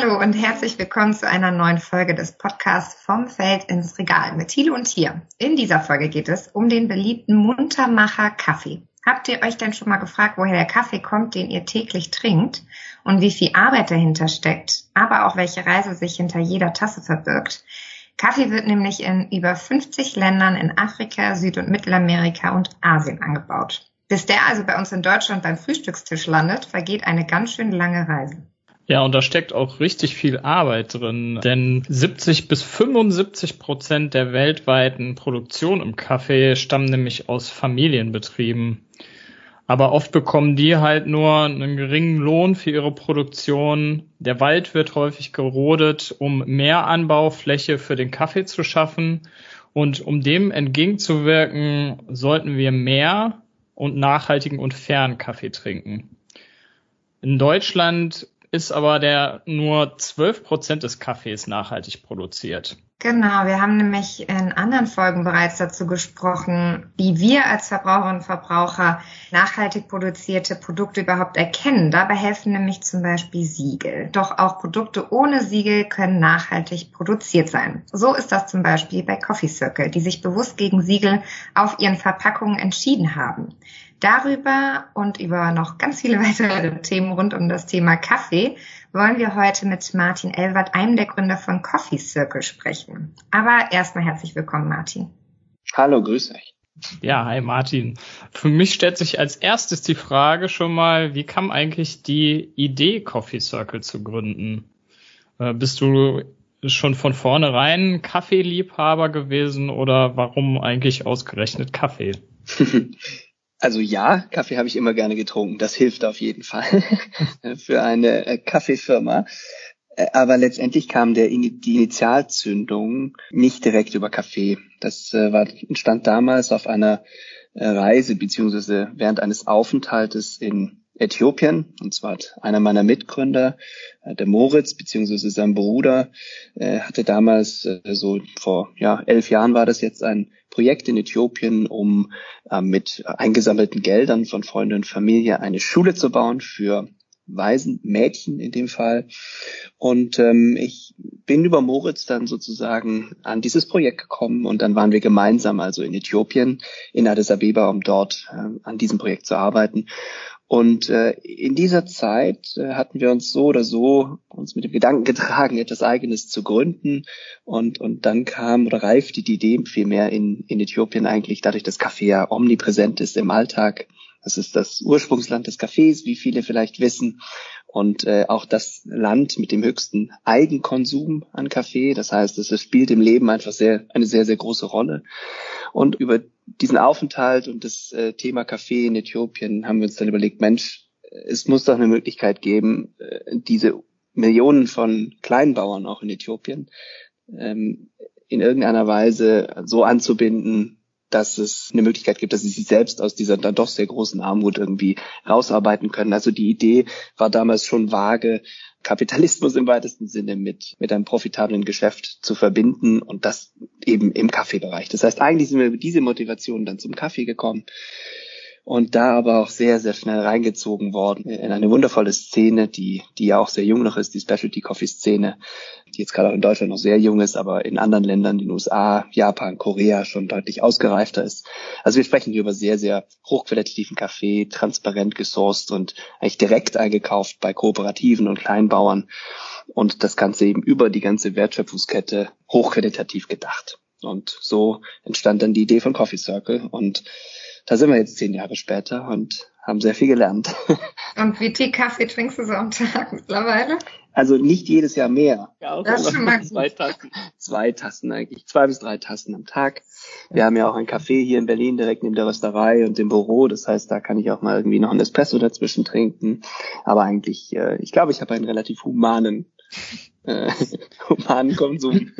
Hallo und herzlich willkommen zu einer neuen Folge des Podcasts Vom Feld ins Regal mit Thilo und Tier. In dieser Folge geht es um den beliebten Muntermacher Kaffee. Habt ihr euch denn schon mal gefragt, woher der Kaffee kommt, den ihr täglich trinkt und wie viel Arbeit dahinter steckt, aber auch welche Reise sich hinter jeder Tasse verbirgt? Kaffee wird nämlich in über 50 Ländern in Afrika, Süd- und Mittelamerika und Asien angebaut. Bis der also bei uns in Deutschland beim Frühstückstisch landet, vergeht eine ganz schön lange Reise. Ja, und da steckt auch richtig viel Arbeit drin, denn 70 bis 75 Prozent der weltweiten Produktion im Kaffee stammen nämlich aus Familienbetrieben. Aber oft bekommen die halt nur einen geringen Lohn für ihre Produktion. Der Wald wird häufig gerodet, um mehr Anbaufläche für den Kaffee zu schaffen. Und um dem entgegenzuwirken, sollten wir mehr und nachhaltigen und fairen Kaffee trinken. In Deutschland ist aber der nur 12 Prozent des Kaffees nachhaltig produziert. Genau, wir haben nämlich in anderen Folgen bereits dazu gesprochen, wie wir als Verbraucherinnen und Verbraucher nachhaltig produzierte Produkte überhaupt erkennen. Dabei helfen nämlich zum Beispiel Siegel. Doch auch Produkte ohne Siegel können nachhaltig produziert sein. So ist das zum Beispiel bei Coffee Circle, die sich bewusst gegen Siegel auf ihren Verpackungen entschieden haben. Darüber und über noch ganz viele weitere Themen rund um das Thema Kaffee wollen wir heute mit Martin Elwert, einem der Gründer von Coffee Circle, sprechen. Aber erstmal herzlich willkommen, Martin. Hallo, grüß euch. Ja, hi Martin. Für mich stellt sich als erstes die Frage schon mal, wie kam eigentlich die Idee, Coffee Circle zu gründen? Äh, bist du schon von vornherein Kaffeeliebhaber gewesen oder warum eigentlich ausgerechnet Kaffee? Also ja, Kaffee habe ich immer gerne getrunken. Das hilft auf jeden Fall für eine äh, Kaffeefirma. Äh, aber letztendlich kam der, die Initialzündung nicht direkt über Kaffee. Das äh, war, entstand damals auf einer Reise beziehungsweise während eines Aufenthaltes in Äthiopien. Und zwar hat einer meiner Mitgründer, der Moritz, beziehungsweise sein Bruder, hatte damals so vor ja, elf Jahren war das jetzt ein Projekt in Äthiopien, um äh, mit eingesammelten Geldern von Freunden und Familie eine Schule zu bauen für Waisen, Mädchen in dem Fall. Und ähm, ich bin über Moritz dann sozusagen an dieses Projekt gekommen und dann waren wir gemeinsam also in Äthiopien, in Addis Abeba, um dort äh, an diesem Projekt zu arbeiten. Und äh, in dieser Zeit äh, hatten wir uns so oder so uns mit dem Gedanken getragen, etwas Eigenes zu gründen. Und, und dann kam oder reifte die Idee vielmehr in, in Äthiopien eigentlich, dadurch, dass Kaffee ja omnipräsent ist im Alltag. Das ist das Ursprungsland des Kaffees, wie viele vielleicht wissen. Und äh, auch das Land mit dem höchsten Eigenkonsum an Kaffee. Das heißt, es spielt im Leben einfach sehr, eine sehr, sehr große Rolle. Und über diesen Aufenthalt und das äh, Thema Kaffee in Äthiopien haben wir uns dann überlegt, Mensch, es muss doch eine Möglichkeit geben, äh, diese Millionen von Kleinbauern auch in Äthiopien ähm, in irgendeiner Weise so anzubinden, dass es eine Möglichkeit gibt, dass sie sich selbst aus dieser dann doch sehr großen Armut irgendwie rausarbeiten können. Also die Idee war damals schon vage, Kapitalismus im weitesten Sinne mit, mit einem profitablen Geschäft zu verbinden und das eben im Kaffeebereich. Das heißt, eigentlich sind wir über diese Motivation dann zum Kaffee gekommen und da aber auch sehr, sehr schnell reingezogen worden in eine wundervolle Szene, die, die ja auch sehr jung noch ist, die Specialty Coffee Szene, die jetzt gerade auch in Deutschland noch sehr jung ist, aber in anderen Ländern, den USA, Japan, Korea schon deutlich ausgereifter ist. Also wir sprechen hier über sehr, sehr hochqualitativen Kaffee, transparent gesourced und eigentlich direkt eingekauft bei Kooperativen und Kleinbauern und das Ganze eben über die ganze Wertschöpfungskette hochqualitativ gedacht. Und so entstand dann die Idee von Coffee Circle und da sind wir jetzt zehn Jahre später und haben sehr viel gelernt. Und wie viel Kaffee trinkst du so am Tag mittlerweile? Also nicht jedes Jahr mehr. Ja, das ist schon mal zwei Tassen. Zwei Tassen eigentlich. Zwei bis drei Tassen am Tag. Wir haben ja auch ein Café hier in Berlin direkt neben der Rösterei und dem Büro. Das heißt, da kann ich auch mal irgendwie noch ein Espresso dazwischen trinken. Aber eigentlich, äh, ich glaube, ich habe einen relativ humanen äh, humanen Konsum.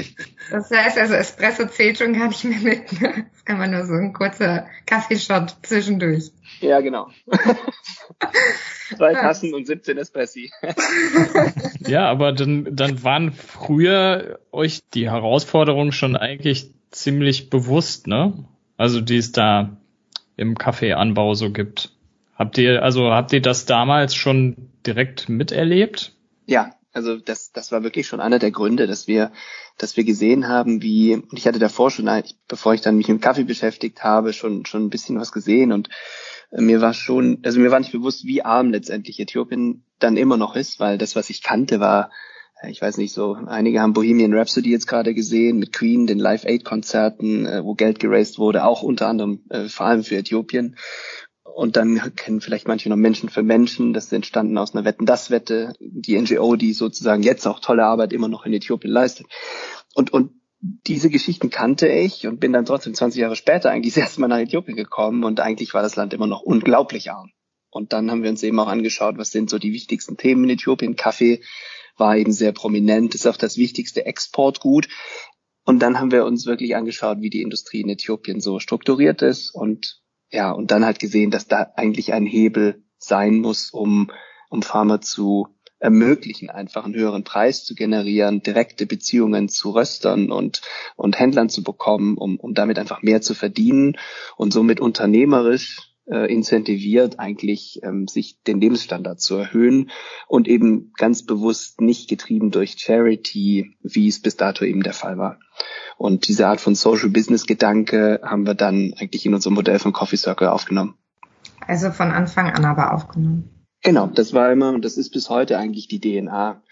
Das heißt also, Espresso zählt schon gar nicht mehr mit. Ne? Das kann man nur so ein kurzer Kaffeeshot zwischendurch. Ja, genau. Zwei Tassen und 17 Espressi. ja, aber dann, dann waren früher euch die Herausforderungen schon eigentlich ziemlich bewusst, ne? Also die es da im Kaffeeanbau so gibt. Habt ihr, also habt ihr das damals schon direkt miterlebt? Ja, Also das, das war wirklich schon einer der Gründe, dass wir, dass wir gesehen haben, wie, und ich hatte davor schon, bevor ich dann mich mit Kaffee beschäftigt habe, schon, schon ein bisschen was gesehen und äh, mir war schon, also mir war nicht bewusst, wie arm letztendlich Äthiopien dann immer noch ist, weil das, was ich kannte, war, äh, ich weiß nicht so, einige haben Bohemian Rhapsody jetzt gerade gesehen, mit Queen, den Live Aid Konzerten, äh, wo Geld geraced wurde, auch unter anderem vor allem für Äthiopien. Und dann kennen vielleicht manche noch Menschen für Menschen. Das ist entstanden aus einer Wetten-Das-Wette. Die NGO, die sozusagen jetzt auch tolle Arbeit immer noch in Äthiopien leistet. Und, und diese Geschichten kannte ich und bin dann trotzdem 20 Jahre später eigentlich das erste Mal nach Äthiopien gekommen und eigentlich war das Land immer noch unglaublich arm. Und dann haben wir uns eben auch angeschaut, was sind so die wichtigsten Themen in Äthiopien. Kaffee war eben sehr prominent, ist auch das wichtigste Exportgut. Und dann haben wir uns wirklich angeschaut, wie die Industrie in Äthiopien so strukturiert ist und ja, und dann halt gesehen, dass da eigentlich ein Hebel sein muss, um, um Pharma zu ermöglichen, einfach einen höheren Preis zu generieren, direkte Beziehungen zu Röstern und, und Händlern zu bekommen, um, um damit einfach mehr zu verdienen und somit unternehmerisch äh, incentiviert, eigentlich ähm, sich den Lebensstandard zu erhöhen und eben ganz bewusst nicht getrieben durch Charity, wie es bis dato eben der Fall war. Und diese Art von Social Business Gedanke haben wir dann eigentlich in unserem Modell von Coffee Circle aufgenommen. Also von Anfang an aber aufgenommen. Genau, das war immer und das ist bis heute eigentlich die DNA.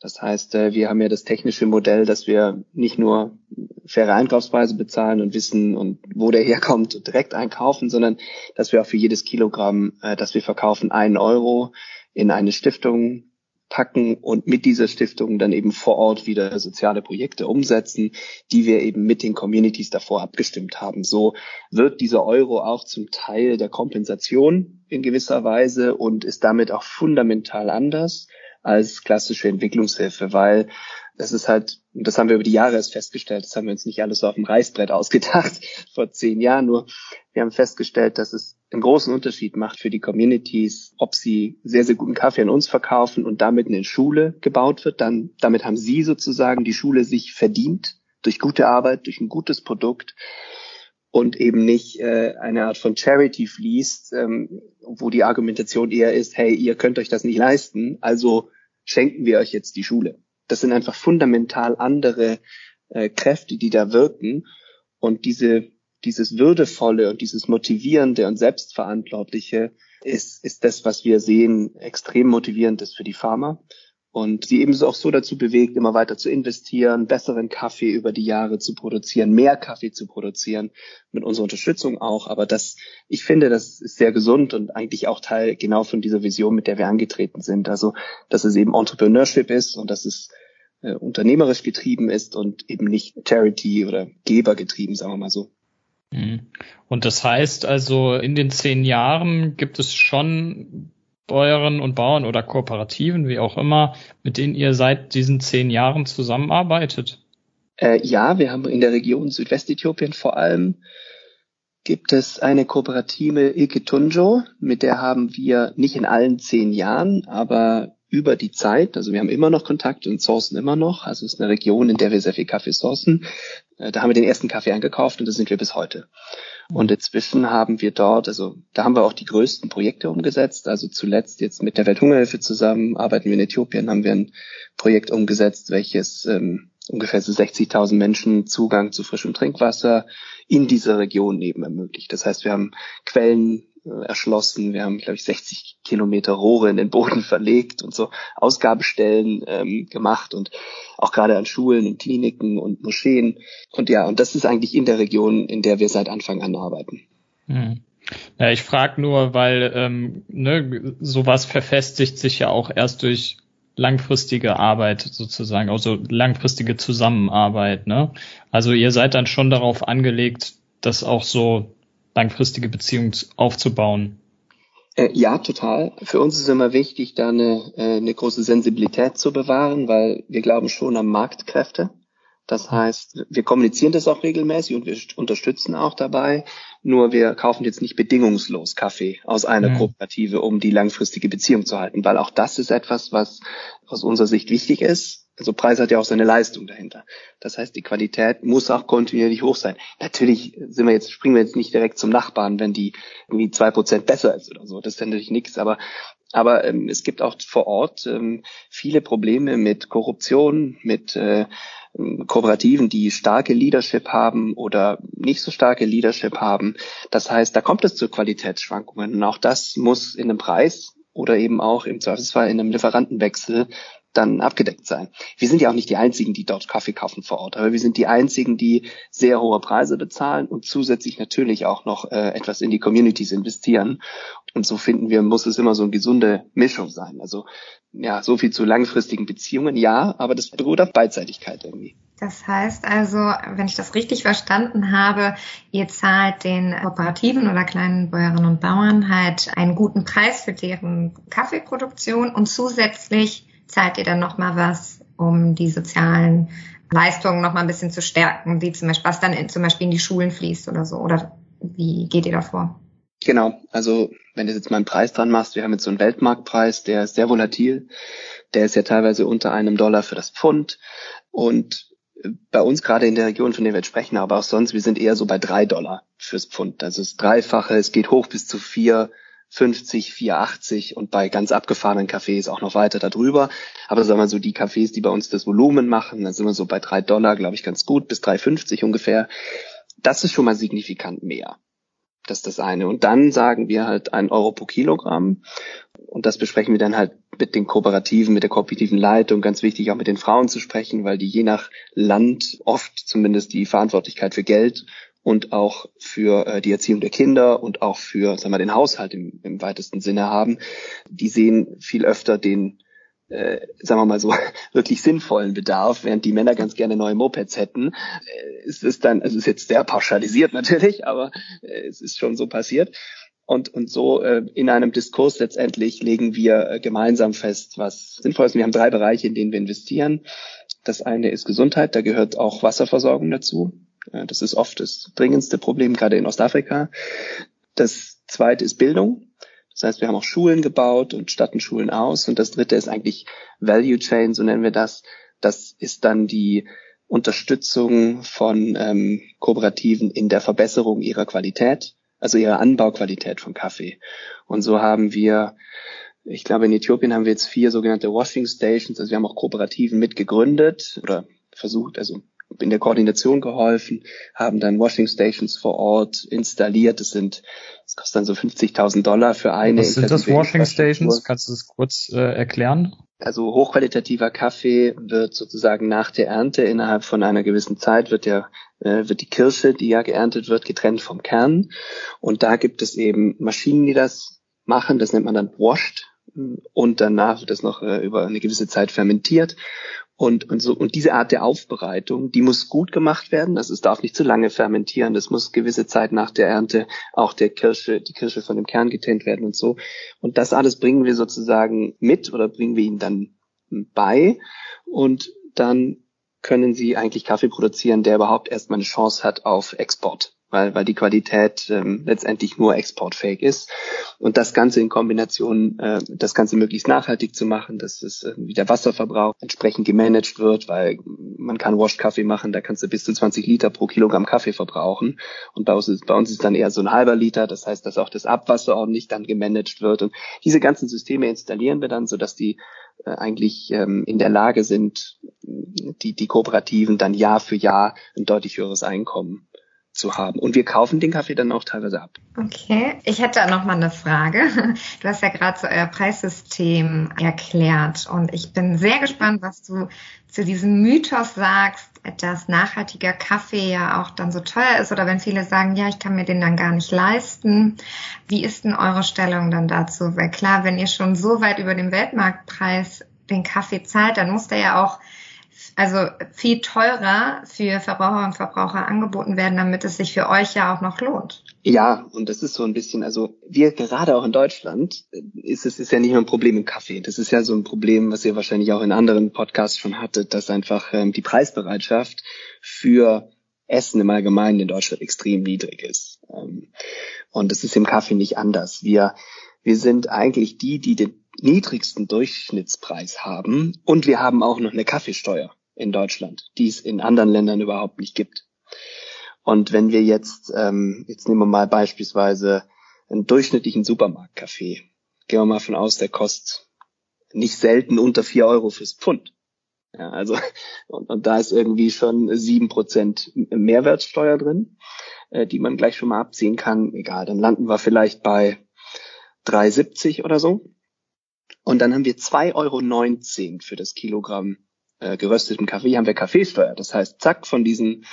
Das heißt, äh, wir haben ja das technische Modell, dass wir nicht nur faire Einkaufspreise bezahlen und wissen und wo der herkommt direkt einkaufen, sondern dass wir auch für jedes Kilogramm, äh, das wir verkaufen, einen Euro in eine Stiftung packen und mit dieser Stiftung dann eben vor Ort wieder soziale Projekte umsetzen, die wir eben mit den Communities davor abgestimmt haben. So wird dieser Euro auch zum Teil der Kompensation in gewisser Weise und ist damit auch fundamental anders als klassische Entwicklungshilfe, weil das ist halt, das haben wir über die Jahre erst festgestellt, das haben wir uns nicht alles so auf dem Reißbrett ausgedacht vor zehn Jahren, nur wir haben festgestellt, dass es einen großen Unterschied macht für die Communities, ob sie sehr, sehr guten Kaffee an uns verkaufen und damit eine Schule gebaut wird, dann, damit haben sie sozusagen die Schule sich verdient durch gute Arbeit, durch ein gutes Produkt und eben nicht äh, eine Art von Charity fließt, ähm, wo die Argumentation eher ist, hey, ihr könnt euch das nicht leisten, also schenken wir euch jetzt die Schule. Das sind einfach fundamental andere äh, Kräfte, die da wirken und diese dieses würdevolle und dieses motivierende und selbstverantwortliche ist, ist das, was wir sehen, extrem motivierend ist für die Pharma und sie ebenso auch so dazu bewegt, immer weiter zu investieren, besseren Kaffee über die Jahre zu produzieren, mehr Kaffee zu produzieren, mit unserer Unterstützung auch. Aber das, ich finde, das ist sehr gesund und eigentlich auch Teil genau von dieser Vision, mit der wir angetreten sind. Also, dass es eben Entrepreneurship ist und dass es äh, unternehmerisch getrieben ist und eben nicht Charity oder Geber getrieben, sagen wir mal so. Mhm. Und das heißt also, in den zehn Jahren gibt es schon Bäuerinnen und Bauern oder Kooperativen, wie auch immer, mit denen ihr seit diesen zehn Jahren zusammenarbeitet? Äh, ja, wir haben in der Region Südwestäthiopien vor allem gibt es eine Kooperative Ilketunjo, mit der haben wir nicht in allen zehn Jahren, aber über die Zeit, also wir haben immer noch Kontakt und sourcen immer noch, also es ist eine Region, in der wir sehr viel Kaffee sourcen. Äh, da haben wir den ersten Kaffee eingekauft und da sind wir bis heute. Und inzwischen haben wir dort, also da haben wir auch die größten Projekte umgesetzt. Also zuletzt jetzt mit der Welthungerhilfe zusammen arbeiten wir in Äthiopien, haben wir ein Projekt umgesetzt, welches ähm, ungefähr so 60.000 Menschen Zugang zu frischem Trinkwasser in dieser Region eben ermöglicht. Das heißt, wir haben Quellen erschlossen. Wir haben, glaube ich, 60 Kilometer Rohre in den Boden verlegt und so Ausgabestellen ähm, gemacht und auch gerade an Schulen und Kliniken und Moscheen. Und ja, und das ist eigentlich in der Region, in der wir seit Anfang an arbeiten. Hm. Ja, ich frage nur, weil ähm, ne, sowas verfestigt sich ja auch erst durch langfristige Arbeit sozusagen, also langfristige Zusammenarbeit. Ne? Also ihr seid dann schon darauf angelegt, das auch so langfristige Beziehungen aufzubauen. Äh, ja, total. Für uns ist immer wichtig, da eine, äh, eine große Sensibilität zu bewahren, weil wir glauben schon an Marktkräfte. Das heißt, wir kommunizieren das auch regelmäßig und wir unterstützen auch dabei. Nur wir kaufen jetzt nicht bedingungslos Kaffee aus einer mhm. Kooperative, um die langfristige Beziehung zu halten, weil auch das ist etwas, was aus unserer Sicht wichtig ist. Also Preis hat ja auch seine Leistung dahinter. Das heißt, die Qualität muss auch kontinuierlich hoch sein. Natürlich sind wir jetzt, springen wir jetzt nicht direkt zum Nachbarn, wenn die irgendwie zwei Prozent besser ist oder so. Das ist natürlich nichts. Aber Aber ähm, es gibt auch vor Ort ähm, viele Probleme mit Korruption, mit äh, Kooperativen, die starke Leadership haben oder nicht so starke Leadership haben. Das heißt, da kommt es zu Qualitätsschwankungen. Und auch das muss in einem Preis oder eben auch im Zweifelsfall in einem Lieferantenwechsel dann abgedeckt sein. Wir sind ja auch nicht die einzigen, die dort Kaffee kaufen vor Ort, aber wir sind die einzigen, die sehr hohe Preise bezahlen und zusätzlich natürlich auch noch äh, etwas in die Communities investieren. Und so finden wir, muss es immer so eine gesunde Mischung sein. Also ja, so viel zu langfristigen Beziehungen, ja, aber das beruht auf Beidseitigkeit irgendwie. Das heißt also, wenn ich das richtig verstanden habe, ihr zahlt den Kooperativen oder kleinen Bäuerinnen und Bauern halt einen guten Preis für deren Kaffeeproduktion und zusätzlich zahlt ihr dann nochmal was, um die sozialen Leistungen nochmal ein bisschen zu stärken, wie zum Beispiel, was dann in, zum Beispiel in die Schulen fließt oder so? Oder wie geht ihr da vor? Genau, also wenn du jetzt mal einen Preis dran machst, wir haben jetzt so einen Weltmarktpreis, der ist sehr volatil, der ist ja teilweise unter einem Dollar für das Pfund und bei uns gerade in der Region, von der wir jetzt sprechen, aber auch sonst, wir sind eher so bei drei Dollar fürs Pfund. Also das Dreifache, es geht hoch bis zu vier 50, 480 und bei ganz abgefahrenen Cafés auch noch weiter darüber. Aber sagen wir so, die Cafés, die bei uns das Volumen machen, dann sind wir so bei drei Dollar, glaube ich, ganz gut, bis 3,50 ungefähr. Das ist schon mal signifikant mehr. Das ist das eine. Und dann sagen wir halt ein Euro pro Kilogramm. Und das besprechen wir dann halt mit den Kooperativen, mit der kooperativen Leitung. Ganz wichtig auch mit den Frauen zu sprechen, weil die je nach Land oft zumindest die Verantwortlichkeit für Geld und auch für äh, die Erziehung der Kinder und auch für sagen wir, den Haushalt im, im weitesten Sinne haben, die sehen viel öfter den, äh, sagen wir mal so, wirklich sinnvollen Bedarf, während die Männer ganz gerne neue Mopeds hätten. Äh, es ist dann, es ist jetzt sehr pauschalisiert natürlich, aber äh, es ist schon so passiert. Und, und so äh, in einem Diskurs letztendlich legen wir äh, gemeinsam fest, was sinnvoll ist. Wir haben drei Bereiche, in denen wir investieren. Das eine ist Gesundheit, da gehört auch Wasserversorgung dazu. Das ist oft das dringendste Problem, gerade in Ostafrika. Das zweite ist Bildung. Das heißt, wir haben auch Schulen gebaut und statten Schulen aus. Und das dritte ist eigentlich Value Chain, so nennen wir das. Das ist dann die Unterstützung von ähm, Kooperativen in der Verbesserung ihrer Qualität, also ihrer Anbauqualität von Kaffee. Und so haben wir, ich glaube, in Äthiopien haben wir jetzt vier sogenannte Washing Stations. Also wir haben auch Kooperativen mitgegründet oder versucht, also in der Koordination geholfen, haben dann Washing Stations vor Ort installiert. Das sind, das kostet dann so 50.000 Dollar für eine. Was sind das Washing Stations? Kannst du das kurz äh, erklären? Also hochqualitativer Kaffee wird sozusagen nach der Ernte innerhalb von einer gewissen Zeit wird ja äh, wird die Kirsche, die ja geerntet wird, getrennt vom Kern. Und da gibt es eben Maschinen, die das machen. Das nennt man dann washed und danach wird das noch äh, über eine gewisse Zeit fermentiert und, und so, und diese Art der Aufbereitung, die muss gut gemacht werden. Also es darf nicht zu lange fermentieren. Das muss gewisse Zeit nach der Ernte auch der Kirsche, die Kirsche von dem Kern getrennt werden und so. Und das alles bringen wir sozusagen mit oder bringen wir ihnen dann bei. Und dann können sie eigentlich Kaffee produzieren, der überhaupt erstmal eine Chance hat auf Export weil, weil die Qualität ähm, letztendlich nur exportfähig ist. Und das Ganze in Kombination, äh, das Ganze möglichst nachhaltig zu machen, dass es äh, wie der Wasserverbrauch entsprechend gemanagt wird, weil man kann Washed-Kaffee machen, da kannst du bis zu 20 Liter pro Kilogramm Kaffee verbrauchen. Und bei uns ist, bei uns ist dann eher so ein halber Liter, das heißt, dass auch das Abwasser ordentlich dann gemanagt wird. Und diese ganzen Systeme installieren wir dann, sodass die äh, eigentlich ähm, in der Lage sind, die, die Kooperativen dann Jahr für Jahr ein deutlich höheres Einkommen zu haben. Und wir kaufen den Kaffee dann auch teilweise ab. Okay, ich hätte noch mal eine Frage. Du hast ja gerade so euer Preissystem erklärt und ich bin sehr gespannt, was du zu diesem Mythos sagst, dass nachhaltiger Kaffee ja auch dann so teuer ist oder wenn viele sagen, ja, ich kann mir den dann gar nicht leisten. Wie ist denn eure Stellung dann dazu? Weil klar, wenn ihr schon so weit über dem Weltmarktpreis den Kaffee zahlt, dann muss der ja auch also viel teurer für Verbraucher und Verbraucher angeboten werden, damit es sich für euch ja auch noch lohnt. Ja, und das ist so ein bisschen, also wir gerade auch in Deutschland, ist es ist ja nicht nur ein Problem im Kaffee. Das ist ja so ein Problem, was ihr wahrscheinlich auch in anderen Podcasts schon hattet, dass einfach ähm, die Preisbereitschaft für Essen im Allgemeinen in Deutschland extrem niedrig ist. Ähm, und das ist im Kaffee nicht anders. Wir, wir sind eigentlich die, die den niedrigsten Durchschnittspreis haben und wir haben auch noch eine Kaffeesteuer in Deutschland, die es in anderen Ländern überhaupt nicht gibt. Und wenn wir jetzt, ähm, jetzt nehmen wir mal beispielsweise einen durchschnittlichen Supermarktkaffee, gehen wir mal von aus, der kostet nicht selten unter vier Euro fürs Pfund. Ja, also, und, und da ist irgendwie schon sieben Prozent Mehrwertsteuer drin, äh, die man gleich schon mal abziehen kann. Egal, dann landen wir vielleicht bei 3,70 oder so. Und dann haben wir 2,19 Euro für das Kilogramm äh, gerösteten Kaffee. Haben wir Kaffeesteuer. Das heißt, zack, von diesen,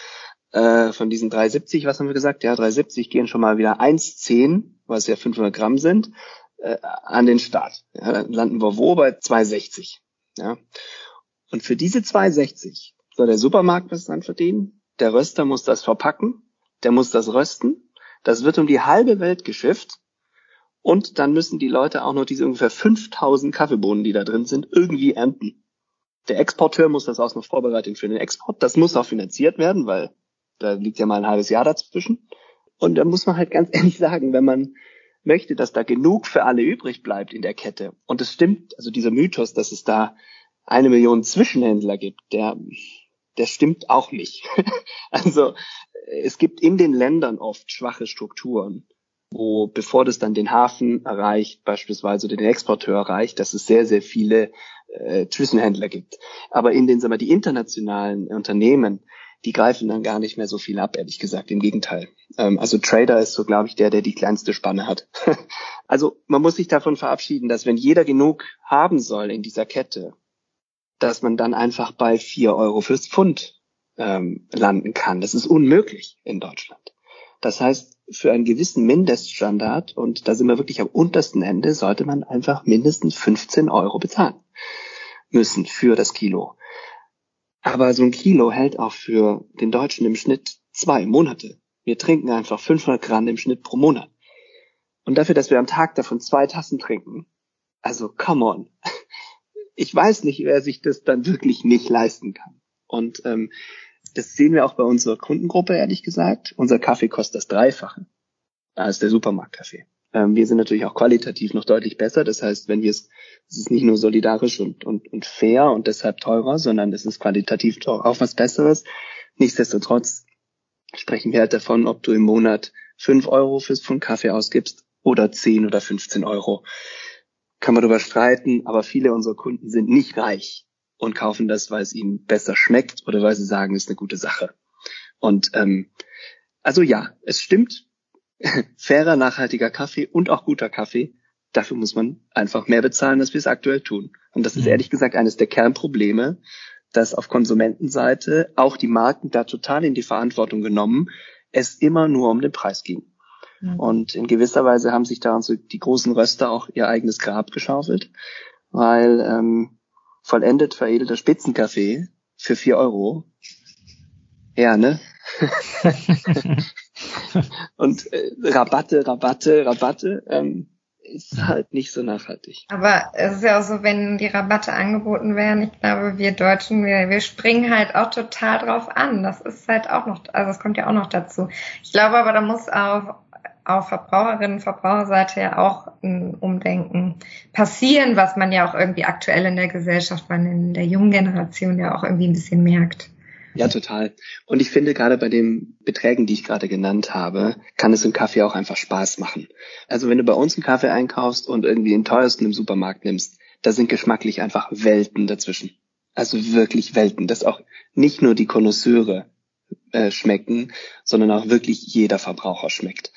äh, von diesen 3,70, was haben wir gesagt? Ja, 3,70 gehen schon mal wieder 1,10, was ja 500 Gramm sind, äh, an den Start. Ja, dann landen wir wo? Bei 2,60. Ja. Und für diese 2,60 soll der Supermarkt was dran verdienen. Der Röster muss das verpacken. Der muss das rösten. Das wird um die halbe Welt geschifft. Und dann müssen die Leute auch noch diese ungefähr 5000 Kaffeebohnen, die da drin sind, irgendwie ernten. Der Exporteur muss das auch noch vorbereiten für den Export. Das muss auch finanziert werden, weil da liegt ja mal ein halbes Jahr dazwischen. Und da muss man halt ganz ehrlich sagen, wenn man möchte, dass da genug für alle übrig bleibt in der Kette. Und es stimmt, also dieser Mythos, dass es da eine Million Zwischenhändler gibt, der, der stimmt auch nicht. also es gibt in den Ländern oft schwache Strukturen, wo bevor das dann den Hafen erreicht, beispielsweise den Exporteur erreicht, dass es sehr, sehr viele äh, Zwischenhändler gibt. Aber in den, sagen wir, die internationalen Unternehmen, die greifen dann gar nicht mehr so viel ab, ehrlich gesagt. Im Gegenteil. Ähm, also Trader ist so, glaube ich, der, der die kleinste Spanne hat. also man muss sich davon verabschieden, dass wenn jeder genug haben soll in dieser Kette, dass man dann einfach bei vier Euro fürs Pfund ähm, landen kann. Das ist unmöglich in Deutschland. Das heißt, für einen gewissen Mindeststandard, und da sind wir wirklich am untersten Ende, sollte man einfach mindestens 15 Euro bezahlen müssen für das Kilo. Aber so ein Kilo hält auch für den Deutschen im Schnitt zwei Monate. Wir trinken einfach 500 Gramm im Schnitt pro Monat. Und dafür, dass wir am Tag davon zwei Tassen trinken, also come on ich weiß nicht, wer sich das dann wirklich nicht leisten kann. Und ähm, das sehen wir auch bei unserer Kundengruppe, ehrlich gesagt. Unser Kaffee kostet das Dreifache als der Supermarktkaffee. Ähm, wir sind natürlich auch qualitativ noch deutlich besser. Das heißt, wenn wir es, es ist nicht nur solidarisch und, und, und fair und deshalb teurer, sondern es ist qualitativ auch was Besseres. Nichtsdestotrotz sprechen wir halt davon, ob du im Monat fünf Euro fürs Pfund Kaffee ausgibst oder zehn oder 15 Euro kann man darüber streiten, aber viele unserer Kunden sind nicht reich und kaufen das, weil es ihnen besser schmeckt oder weil sie sagen, es ist eine gute Sache. Und ähm, also ja, es stimmt, fairer, nachhaltiger Kaffee und auch guter Kaffee, dafür muss man einfach mehr bezahlen, als wir es aktuell tun. Und das ist mhm. ehrlich gesagt eines der Kernprobleme, dass auf Konsumentenseite auch die Marken da total in die Verantwortung genommen, es immer nur um den Preis ging. Mhm. Und in gewisser Weise haben sich da so die großen Röster auch ihr eigenes Grab geschaufelt, weil ähm, vollendet veredelter Spitzenkaffee für vier Euro, ja, ne? und äh, Rabatte, Rabatte, Rabatte, ähm, ist halt nicht so nachhaltig. Aber es ist ja auch so, wenn die Rabatte angeboten werden, ich glaube, wir Deutschen, wir, wir springen halt auch total drauf an. Das ist halt auch noch, also es kommt ja auch noch dazu. Ich glaube aber, da muss auch auf Verbraucherinnen und Verbraucherseite ja auch ein Umdenken passieren, was man ja auch irgendwie aktuell in der Gesellschaft, man in der jungen Generation ja auch irgendwie ein bisschen merkt. Ja, total. Und ich finde, gerade bei den Beträgen, die ich gerade genannt habe, kann es im Kaffee auch einfach Spaß machen. Also wenn du bei uns einen Kaffee einkaufst und irgendwie den teuersten im Supermarkt nimmst, da sind geschmacklich einfach Welten dazwischen. Also wirklich Welten, dass auch nicht nur die Konnoisseure äh, schmecken, sondern auch wirklich jeder Verbraucher schmeckt.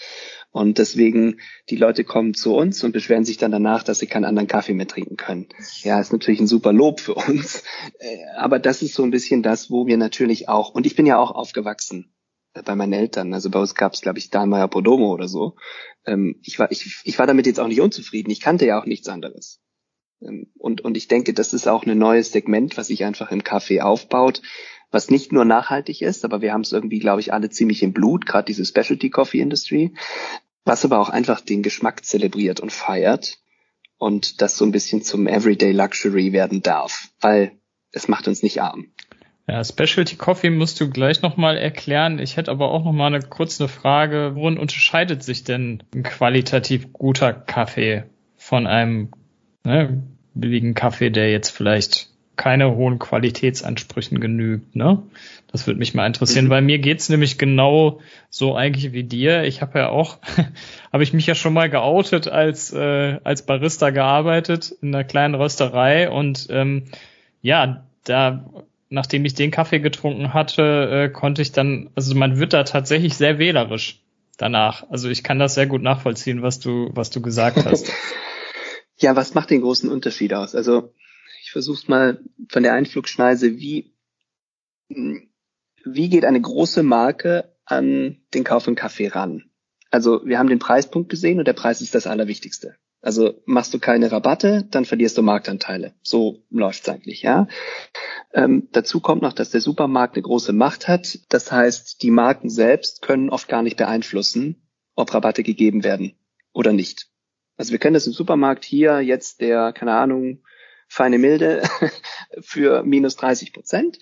Und deswegen, die Leute kommen zu uns und beschweren sich dann danach, dass sie keinen anderen Kaffee mehr trinken können. Ja, ist natürlich ein super Lob für uns. Äh, aber das ist so ein bisschen das, wo wir natürlich auch, und ich bin ja auch aufgewachsen bei meinen Eltern. Also bei uns gab es, glaube ich, Dahlmeier Podomo oder so. Ähm, ich, war, ich, ich war damit jetzt auch nicht unzufrieden. Ich kannte ja auch nichts anderes. Ähm, und, und ich denke, das ist auch ein neues Segment, was sich einfach im Kaffee aufbaut, was nicht nur nachhaltig ist, aber wir haben es irgendwie, glaube ich, alle ziemlich im Blut, gerade diese Specialty Coffee Industry, was aber auch einfach den Geschmack zelebriert und feiert und das so ein bisschen zum Everyday Luxury werden darf, weil es macht uns nicht arm. Ja, Specialty Coffee musst du gleich nochmal erklären. Ich hätte aber auch nochmal eine kurze Frage. Worin unterscheidet sich denn ein qualitativ guter Kaffee von einem ne, billigen Kaffee, der jetzt vielleicht keine hohen Qualitätsansprüchen genügt. Ne? Das würde mich mal interessieren, mhm. weil mir geht's nämlich genau so eigentlich wie dir. Ich habe ja auch, habe ich mich ja schon mal geoutet als äh, als Barista gearbeitet in einer kleinen Rösterei und ähm, ja, da nachdem ich den Kaffee getrunken hatte, äh, konnte ich dann, also man wird da tatsächlich sehr wählerisch danach. Also ich kann das sehr gut nachvollziehen, was du was du gesagt hast. ja, was macht den großen Unterschied aus? Also ich versuche mal von der Einflugschneise, wie, wie geht eine große Marke an den Kauf von Kaffee ran? Also wir haben den Preispunkt gesehen und der Preis ist das Allerwichtigste. Also machst du keine Rabatte, dann verlierst du Marktanteile. So läuft's eigentlich, ja. Ähm, dazu kommt noch, dass der Supermarkt eine große Macht hat. Das heißt, die Marken selbst können oft gar nicht beeinflussen, ob Rabatte gegeben werden oder nicht. Also wir können das im Supermarkt hier jetzt der, keine Ahnung, feine Milde für minus 30 Prozent.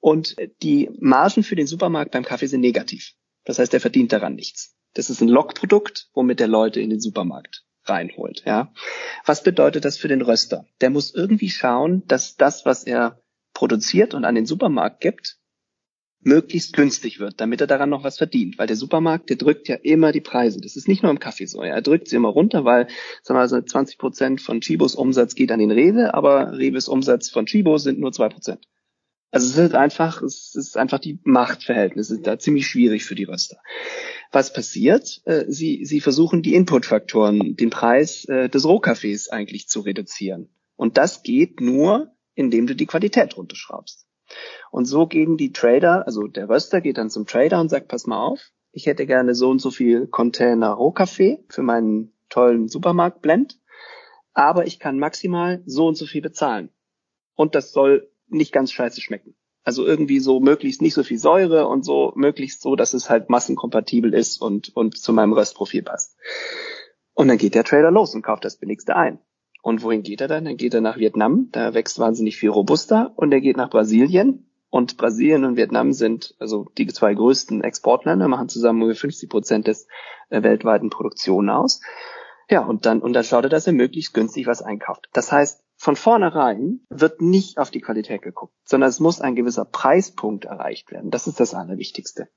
Und die Margen für den Supermarkt beim Kaffee sind negativ. Das heißt, er verdient daran nichts. Das ist ein Lockprodukt, womit der Leute in den Supermarkt reinholt. Ja, was bedeutet das für den Röster? Der muss irgendwie schauen, dass das, was er produziert und an den Supermarkt gibt, möglichst günstig wird, damit er daran noch was verdient. Weil der Supermarkt, der drückt ja immer die Preise. Das ist nicht nur im Kaffee so. Er drückt sie immer runter, weil sagen wir mal, 20 Prozent von Chibos Umsatz geht an den Rewe, aber Reves Umsatz von Chibo sind nur zwei Prozent. Also es ist einfach, es ist einfach die Machtverhältnisse da ziemlich schwierig für die Röster. Was passiert? Äh, sie, sie versuchen die Inputfaktoren, den Preis äh, des Rohkaffees eigentlich zu reduzieren. Und das geht nur, indem du die Qualität runterschraubst. Und so gehen die Trader, also der Röster geht dann zum Trader und sagt, pass mal auf, ich hätte gerne so und so viel Container Rohkaffee für meinen tollen Supermarktblend, aber ich kann maximal so und so viel bezahlen. Und das soll nicht ganz scheiße schmecken. Also irgendwie so möglichst nicht so viel Säure und so möglichst so, dass es halt massenkompatibel ist und, und zu meinem Röstprofil passt. Und dann geht der Trader los und kauft das billigste ein. Und wohin geht er dann? Dann geht er nach Vietnam, da wächst wahnsinnig viel Robusta und er geht nach Brasilien. Und Brasilien und Vietnam sind also die zwei größten Exportländer, machen zusammen ungefähr 50 Prozent des äh, weltweiten Produktionen aus. Ja, und dann, und dann schaut er, dass er möglichst günstig was einkauft. Das heißt, von vornherein wird nicht auf die Qualität geguckt, sondern es muss ein gewisser Preispunkt erreicht werden. Das ist das Allerwichtigste.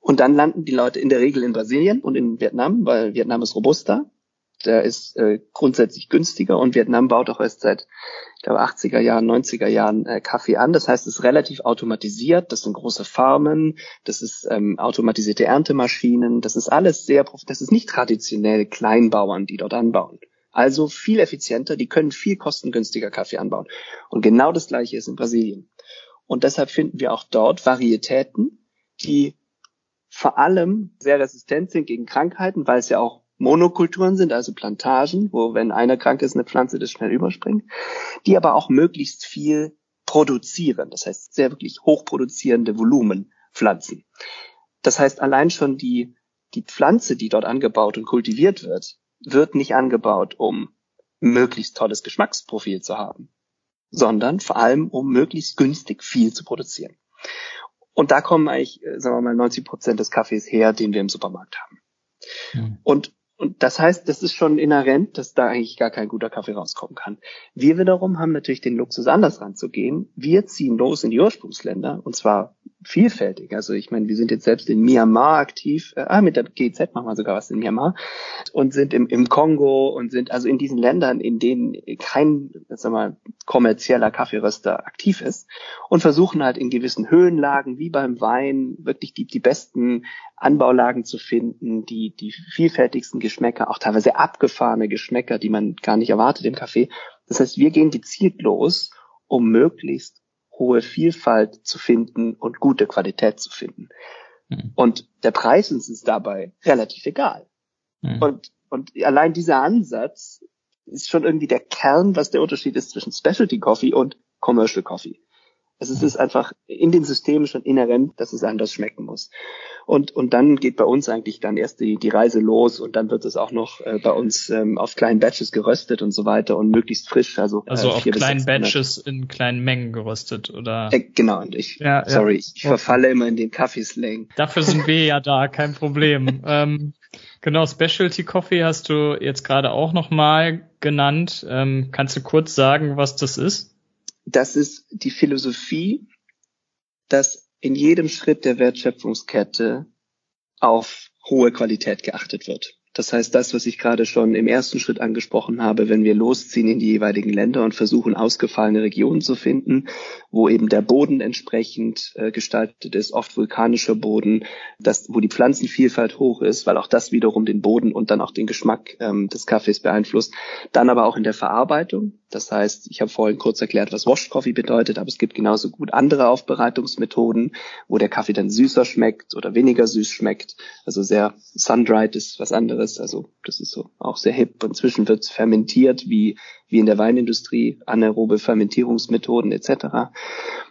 Und dann landen die Leute in der Regel in Brasilien und in Vietnam, weil Vietnam ist robuster der ist äh, grundsätzlich günstiger und Vietnam baut auch erst seit ich glaube 80er Jahren, 90er Jahren äh, Kaffee an. Das heißt, es ist relativ automatisiert, das sind große Farmen, das ist ähm, automatisierte Erntemaschinen, das ist alles sehr, das ist nicht traditionell Kleinbauern, die dort anbauen. Also viel effizienter, die können viel kostengünstiger Kaffee anbauen. Und genau das gleiche ist in Brasilien. Und deshalb finden wir auch dort Varietäten, die vor allem sehr resistent sind gegen Krankheiten, weil es ja auch Monokulturen sind, also Plantagen, wo wenn einer krank ist, eine Pflanze das schnell überspringt, die aber auch möglichst viel produzieren. Das heißt, sehr wirklich hochproduzierende Volumenpflanzen. Das heißt, allein schon die, die Pflanze, die dort angebaut und kultiviert wird, wird nicht angebaut, um möglichst tolles Geschmacksprofil zu haben, sondern vor allem, um möglichst günstig viel zu produzieren. Und da kommen eigentlich, äh, sagen wir mal, 90 Prozent des Kaffees her, den wir im Supermarkt haben. Mhm. Und und das heißt, das ist schon inhärent, dass da eigentlich gar kein guter Kaffee rauskommen kann. Wir wiederum haben natürlich den Luxus, anders ranzugehen. Wir ziehen los in die Ursprungsländer und zwar vielfältig. Also ich meine, wir sind jetzt selbst in Myanmar aktiv, äh, ah, mit der GZ machen wir sogar was in Myanmar und sind im, im Kongo und sind also in diesen Ländern, in denen kein, sag mal, kommerzieller Kaffeeröster aktiv ist und versuchen halt in gewissen Höhenlagen, wie beim Wein, wirklich die, die besten Anbaulagen zu finden, die, die vielfältigsten Geschmäcker, auch teilweise abgefahrene Geschmäcker, die man gar nicht erwartet im Kaffee. Das heißt, wir gehen gezielt los, um möglichst hohe Vielfalt zu finden und gute Qualität zu finden. Mhm. Und der Preis ist es dabei relativ egal. Mhm. Und, und allein dieser Ansatz ist schon irgendwie der Kern, was der Unterschied ist zwischen Specialty Coffee und Commercial Coffee. Also es ist einfach in den Systemen schon inhärent, dass es anders schmecken muss. Und, und dann geht bei uns eigentlich dann erst die, die Reise los und dann wird es auch noch äh, bei uns ähm, auf kleinen Batches geröstet und so weiter und möglichst frisch. Also, also äh, auf kleinen Batches in kleinen Mengen geröstet, oder? Äh, genau, und ich, ja, sorry, ja. ich verfalle immer in den Kaffeeslang. Dafür sind wir ja da, kein Problem. ähm, genau, Specialty Coffee hast du jetzt gerade auch nochmal genannt. Ähm, kannst du kurz sagen, was das ist? Das ist die Philosophie, dass in jedem Schritt der Wertschöpfungskette auf hohe Qualität geachtet wird. Das heißt, das, was ich gerade schon im ersten Schritt angesprochen habe, wenn wir losziehen in die jeweiligen Länder und versuchen, ausgefallene Regionen zu finden, wo eben der Boden entsprechend äh, gestaltet ist, oft vulkanischer Boden, das, wo die Pflanzenvielfalt hoch ist, weil auch das wiederum den Boden und dann auch den Geschmack ähm, des Kaffees beeinflusst. Dann aber auch in der Verarbeitung. Das heißt, ich habe vorhin kurz erklärt, was Washed Coffee bedeutet, aber es gibt genauso gut andere Aufbereitungsmethoden, wo der Kaffee dann süßer schmeckt oder weniger süß schmeckt. Also sehr sun-dried ist was anderes. Also das ist so auch sehr hip. Inzwischen wird fermentiert, wie, wie in der Weinindustrie, anaerobe Fermentierungsmethoden etc.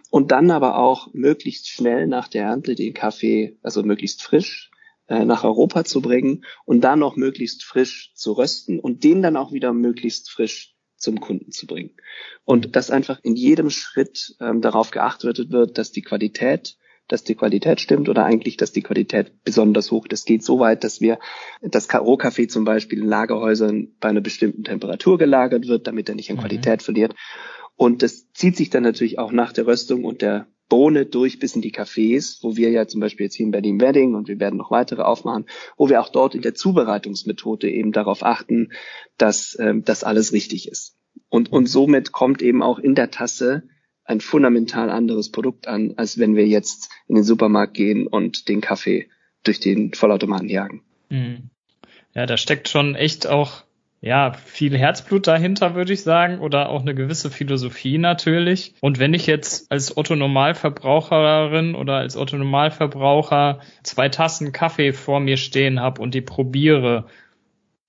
Und dann aber auch möglichst schnell nach der Ernte den Kaffee, also möglichst frisch, äh, nach Europa zu bringen und dann noch möglichst frisch zu rösten und den dann auch wieder möglichst frisch zum Kunden zu bringen. Und dass einfach in jedem Schritt ähm, darauf geachtet wird, dass die Qualität dass die Qualität stimmt oder eigentlich, dass die Qualität besonders hoch. Das geht so weit, dass wir das Rohkaffee zum Beispiel in Lagerhäusern bei einer bestimmten Temperatur gelagert wird, damit er nicht an mhm. Qualität verliert. Und das zieht sich dann natürlich auch nach der Röstung und der Bohne durch bis in die Cafés, wo wir ja zum Beispiel jetzt hier in Berlin Wedding und wir werden noch weitere aufmachen, wo wir auch dort in der Zubereitungsmethode eben darauf achten, dass ähm, das alles richtig ist. Und, und somit kommt eben auch in der Tasse ein fundamental anderes Produkt an, als wenn wir jetzt in den Supermarkt gehen und den Kaffee durch den Vollautomaten jagen. Mhm. Ja, da steckt schon echt auch ja, viel Herzblut dahinter, würde ich sagen, oder auch eine gewisse Philosophie natürlich. Und wenn ich jetzt als Otto Normalverbraucherin oder als Otto Normalverbraucher zwei Tassen Kaffee vor mir stehen habe und die probiere,